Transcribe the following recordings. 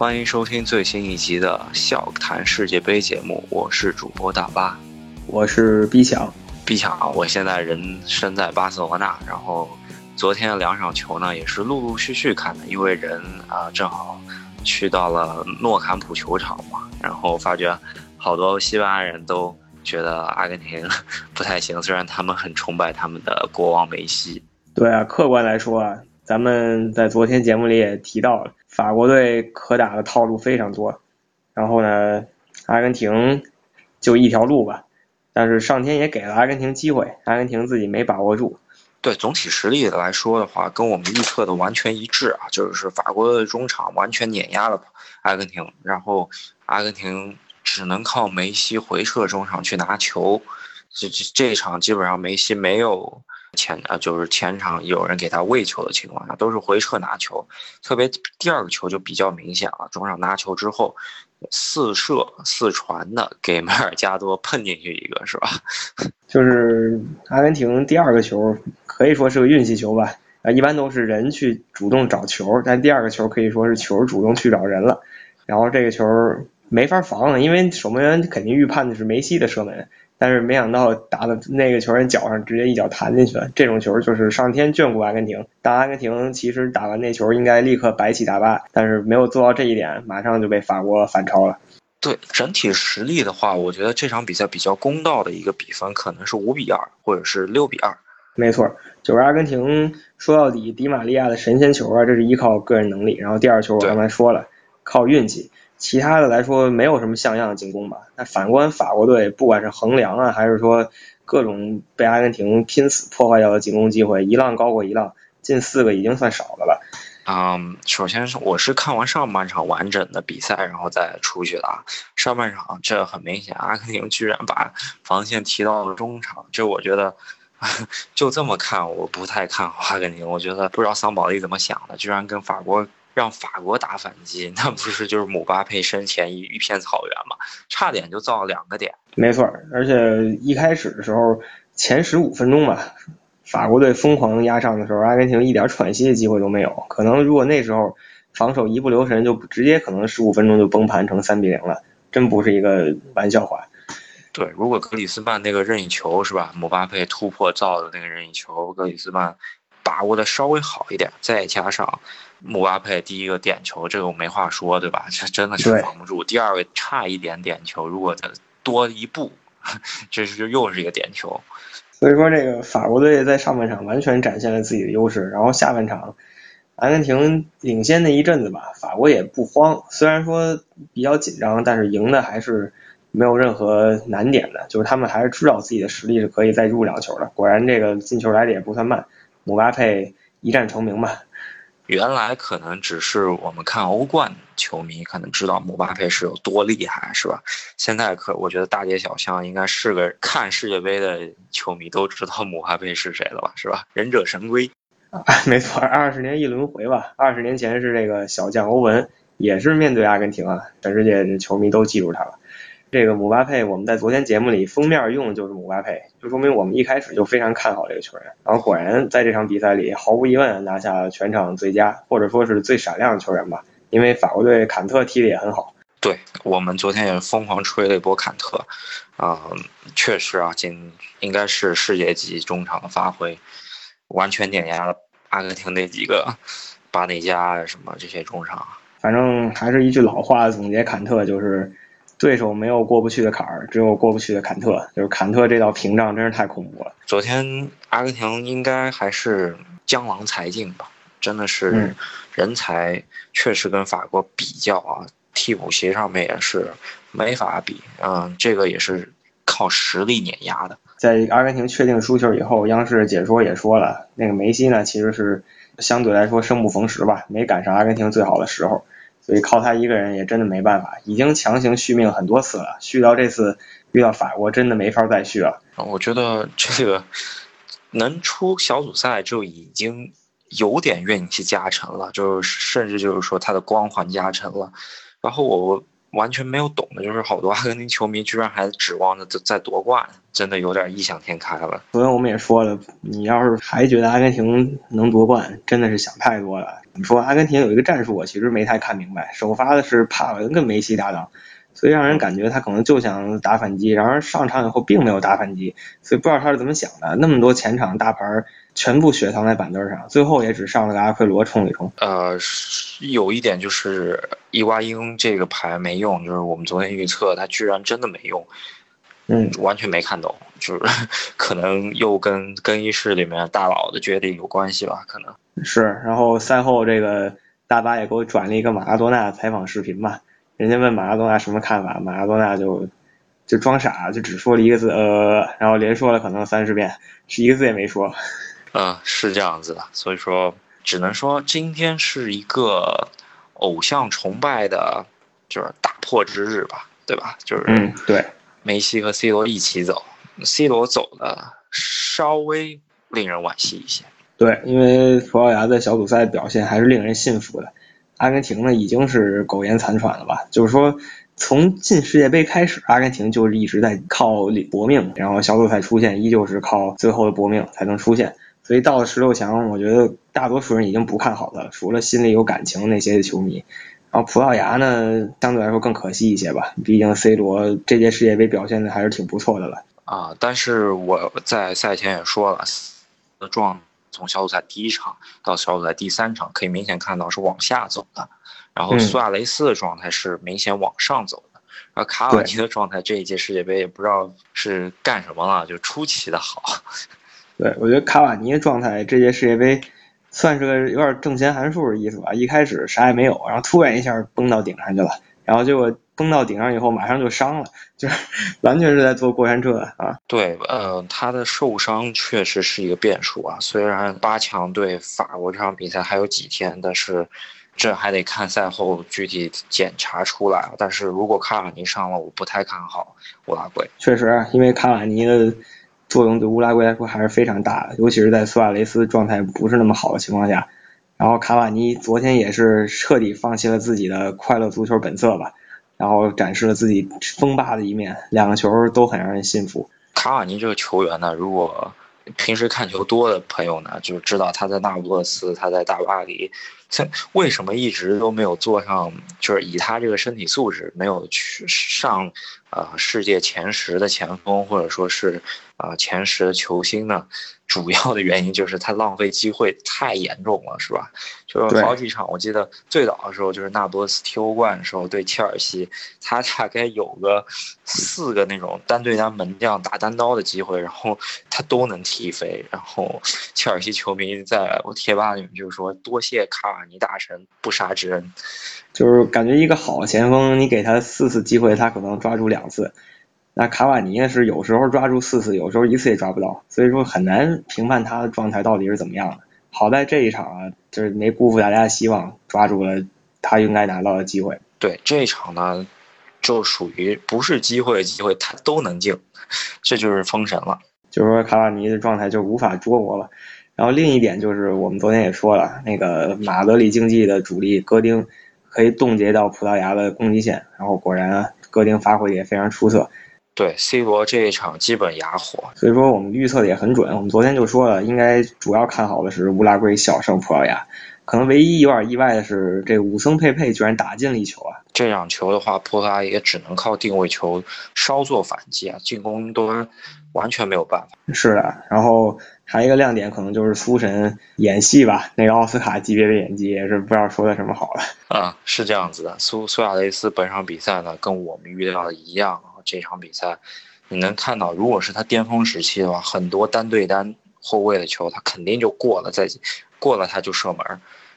欢迎收听最新一集的《笑谈世界杯》节目，我是主播大巴，我是 B 强。B 强，我现在人身在巴塞罗那，然后昨天两场球呢也是陆陆续续看的，因为人啊、正好去到了诺坎普球场嘛，然后发觉好多西班牙人都觉得阿根廷 不太行，虽然他们很崇拜他们的国王梅西。对啊，客观来说啊，咱们在昨天节目里也提到了，法国队可打的套路非常多，然后呢，阿根廷就一条路吧，但是上天也给了阿根廷机会，阿根廷自己没把握住。对总体实力来说的话，跟我们预测的完全一致啊，就是法国的中场完全碾压了阿根廷，然后阿根廷只能靠梅西回撤中场去拿球，这这这场基本上梅西没有前啊，就是前场有人给他喂球的情况下，都是回撤拿球，特别第二个球就比较明显了，中场拿球之后四射四传的给梅尔加多碰进去一个是吧？就是阿根廷第二个球可以说是个运气球吧，啊，一般都是人去主动找球，但第二个球可以说是球主动去找人了，然后这个球没法防了，因为守门员肯定预判的是梅西的射门，但是没想到打的那个球员脚上，直接一脚弹进去了。这种球就是上天眷顾阿根廷，但阿根廷其实打完那球应该立刻白起大巴，但是没有做到这一点，马上就被法国反超了。对整体实力的话，我觉得这场比赛比较公道的一个比分可能是五比二，或者是六比二。没错，就是阿根廷说到底，迪玛利亚的神仙球啊，这是依靠个人能力，然后第二球我刚才说了，靠运气。其他的来说没有什么像样的进攻吧。那反观法国队，不管是横梁啊，还是说各种被阿根廷拼死破坏掉的进攻机会，一浪高过一浪，进四个已经算少的了。嗯，首先是我是看完上半场完整的比赛，然后再出去的啊。上半场这很明显，阿根廷居然把防线提到了中场，这我觉得 就这么看，我不太看好阿根廷。我觉得不知道桑保利怎么想的，居然跟法国让法国打反击，那不是就是姆巴佩身前一一片草原嘛？差点就造了两个点。没错，而且一开始的时候前十五分钟吧，法国队疯狂压上的时候，阿根廷一点喘息的机会都没有。可能如果那时候防守一不留神，就直接可能十五分钟就崩盘成三比零了，真不是一个玩笑话。对，如果格里斯曼那个任意球是吧，姆巴佩突破造的那个任意球，格里斯曼把握的稍微好一点，再加上姆巴佩第一个点球，这个我没话说，对吧？这真的是防不住。第二个差一点点球，如果再多一步，这是就又是一个点球。所以说，这个法国队在上半场完全展现了自己的优势，然后下半场阿根廷领先那一阵子吧，法国也不慌，虽然说比较紧张，但是赢的还是没有任何难点的，就是他们还是知道自己的实力是可以再入两球的。果然，这个进球来的也不算慢，姆巴佩一战成名吧。原来可能只是我们看欧冠球迷可能知道姆巴佩是有多厉害，是吧？现在可我觉得大街小巷应该是个看世界杯的球迷都知道姆巴佩是谁了吧，是吧？忍者神龟。啊，没错，二十年一轮回吧。二十年前是这个小将欧文，也是面对阿根廷啊，全世界的球迷都记住他了。这个姆巴佩，我们在昨天节目里封面用的就是姆巴佩，就说明我们一开始就非常看好这个球员。然后果然在这场比赛里，毫无疑问拿下全场最佳，或者说是最闪亮的球员吧。因为法国队坎特踢的也很好。对我们昨天也疯狂吹了一波坎特，啊、呃，确实啊，今应该是世界级中场的发挥，完全碾压了阿根廷那几个巴内加什么这些中场。反正还是一句老话总结坎特就是。对手没有过不去的坎儿，只有过不去的坎特。就是坎特这道屏障真是太恐怖了。昨天阿根廷应该还是江郎才尽吧，真的是人才确实跟法国比较啊，替补席上面也是没法比。嗯，这个也是靠实力碾压的。在阿根廷确定输球以后，央视解说也说了，那个梅西呢其实是相对来说生不逢时吧，没赶上阿根廷最好的时候。所以靠他一个人也真的没办法，已经强行续命很多次了，续到这次遇到法国真的没法再续了。我觉得这个能出小组赛就已经有点运气加成了，就是甚至就是说他的光环加成了。然后我完全没有懂的就是好多阿根廷球迷居然还指望着再夺冠，真的有点异想天开了。昨天我们也说了，你要是还觉得阿根廷能夺冠，真的是想太多了。你说阿根廷有一个战术，我其实没太看明白。首发的是帕文跟梅西搭档，所以让人感觉他可能就想打反击，然而上场以后并没有打反击，所以不知道他是怎么想的。那么多前场大牌全部血藏在板凳上，最后也只上了个阿奎罗冲一冲。呃，有一点就是伊瓜因这个牌没用，就是我们昨天预测他居然真的没用。嗯，完全没看懂，就是 可能又跟更衣室里面大佬的决定有关系吧，可能是。然后赛后这个大巴也给我转了一个马拉多纳采访视频嘛，人家问马拉多纳什么看法，马拉多纳就就装傻，就只说了一个字呃，然后连说了可能三十遍，是一个字也没说。嗯，是这样子的，所以说只能说今天是一个偶像崇拜的，就是打破之日吧，对吧？就是嗯，对。梅西和 C 罗一起走，C 罗走的稍微令人惋惜一些。对，因为葡萄牙在小组赛表现还是令人信服的。阿根廷呢，已经是苟延残喘了吧？就是说，从进世界杯开始，阿根廷就是一直在靠搏命，然后小组赛出现依旧是靠最后的搏命才能出现。所以到了十六强，我觉得大多数人已经不看好他了，除了心里有感情那些球迷。然后葡萄牙呢，相对来说更可惜一些吧，毕竟 C 罗这届世界杯表现的还是挺不错的了。啊，但是我在赛前也说了，的状从小组赛第一场到小组赛第三场，可以明显看到是往下走的。然后苏亚雷斯的状态是明显往上走的。然后卡瓦尼的状态这一届世界杯也不知道是干什么了，就出奇的好。对，我觉得卡瓦尼的状态这届世界杯。算是个有点正弦函数的意思吧。一开始啥也没有，然后突然一下崩到顶上去了，然后结果崩到顶上以后马上就伤了，就是 完全是在坐过山车啊。对，呃，他的受伤确实是一个变数啊。虽然八强对法国这场比赛还有几天，但是这还得看赛后具体检查出来。但是如果卡瓦尼伤了，我不太看好乌拉圭。确实，因为卡瓦尼的。作用对乌拉圭来说还是非常大的，尤其是在苏亚雷斯状态不是那么好的情况下，然后卡瓦尼昨天也是彻底放弃了自己的快乐足球本色吧，然后展示了自己风霸的一面，两个球都很让人信服。卡瓦尼这个球员呢，如果平时看球多的朋友呢，就知道他在那不勒斯，他在大巴黎。这为什么一直都没有坐上？就是以他这个身体素质，没有去上，呃，世界前十的前锋，或者说是，呃，前十的球星呢？主要的原因就是他浪费机会太严重了，是吧？就是好几场，我记得最早的时候就是那不勒斯踢欧冠的时候对切尔西，他大概有个四个那种单对单门将打单刀的机会，然后他都能踢飞。然后切尔西球迷在我贴吧里面就是说：“多谢卡瓦尼大神不杀之恩。”就是感觉一个好前锋，你给他四次机会，他可能抓住两次。那卡瓦尼？是有时候抓住四次，有时候一次也抓不到，所以说很难评判他的状态到底是怎么样的。好在这一场啊，就是没辜负大家的希望，抓住了他应该拿到的机会。对这一场呢，就属于不是机会的机会他都能进，这就是封神了。就是说卡瓦尼的状态就无法捉摸了。然后另一点就是我们昨天也说了，那个马德里竞技的主力戈丁可以冻结到葡萄牙的攻击线，然后果然戈丁发挥也非常出色。对 C 罗这一场基本哑火，所以说我们预测的也很准。我们昨天就说了，应该主要看好的是乌拉圭小胜葡萄牙。可能唯一有点意外的是，这武僧佩佩居然打进了一球啊！这两球的话，葡萄牙也只能靠定位球稍作反击啊，进攻端完全没有办法。是的，然后还有一个亮点，可能就是苏神演戏吧，那个奥斯卡级别的演技也是不知道说的什么好了。啊，是这样子的，苏苏亚雷斯本场比赛呢，跟我们预料的一样。这场比赛，你能看到，如果是他巅峰时期的话，很多单对单后卫的球，他肯定就过了，再过了他就射门。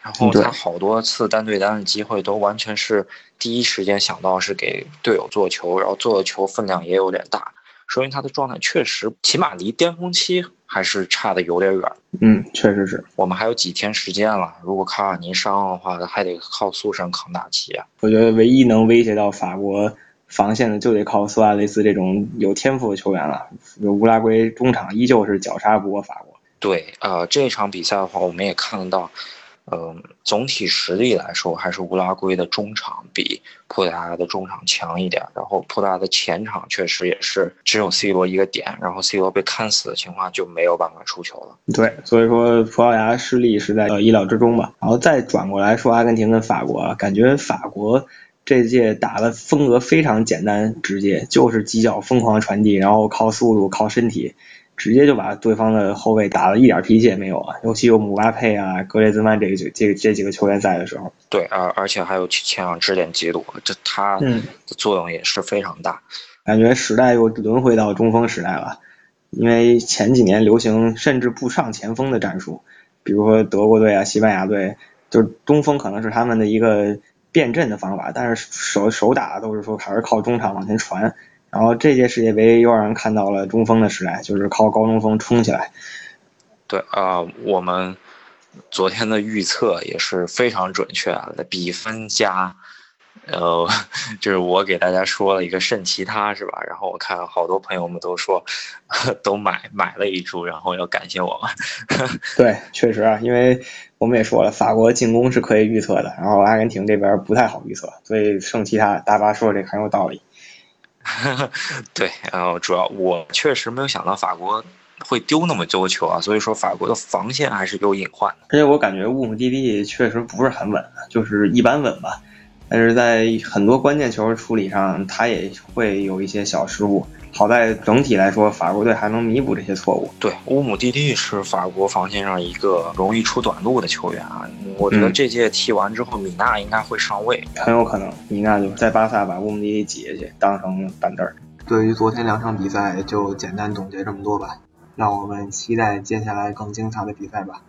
然后他好多次单对单的机会都完全是第一时间想到是给队友做球，然后做的球分量也有点大，说明他的状态确实起码离巅峰期还是差的有点远。嗯，确实是。我们还有几天时间了，如果卡瓦尼伤的话，还得靠苏神扛大旗啊。我觉得唯一能威胁到法国。防线的就得靠苏亚雷斯这种有天赋的球员了。乌拉圭中场依旧是绞杀不过法国。对，呃，这场比赛的话，我们也看得到，嗯，总体实力来说，还是乌拉圭的中场比葡萄牙的中场强一点。然后葡萄牙的前场确实也是只有 C 罗一个点，然后 C 罗被看死的情况就没有办法出球了。对，所以说葡萄牙失利是在意料之中吧。然后再转过来说阿根廷跟法国，感觉法国这届打的风格非常简单直接，就是几脚疯狂传递，然后靠速度靠身体。直接就把对方的后卫打了一点脾气也没有啊！尤其有姆巴佩啊、格列兹曼这个这个这几个球员在的时候，对，而而且还有前场支点基鲁，这他的作用也是非常大。感觉时代又轮回到中锋时代了，因为前几年流行甚至不上前锋的战术，比如说德国队啊、西班牙队，就是中锋可能是他们的一个变阵的方法，但是手手打都是说还是靠中场往前传。然后这届世界杯又让人看到了中锋的时代，就是靠高中锋冲起来。对啊，我们昨天的预测也是非常准确的，比分加，呃，就是我给大家说了一个圣其他，是吧？然后我看好多朋友们都说 都买买了一注，然后要感谢我们。对，确实啊，因为我们也说了，法国进攻是可以预测的，然后阿根廷这边不太好预测，所以圣其他大巴说这很有道理。对，然后主要我确实没有想到法国会丢那么多球啊，所以说法国的防线还是有隐患的。而且我感觉乌姆蒂蒂确实不是很稳，就是一般稳吧。但是在很多关键球处理上，他也会有一些小失误。好在整体来说，法国队还能弥补这些错误。对，乌姆蒂蒂是法国防线上一个容易出短路的球员啊。我觉得这届踢完之后，米娜应该会上位，很有可能米娜就在巴萨把乌姆蒂蒂挤下去，当成板凳。对于昨天两场比赛，就简单总结这么多吧。让我们期待接下来更精彩的比赛吧。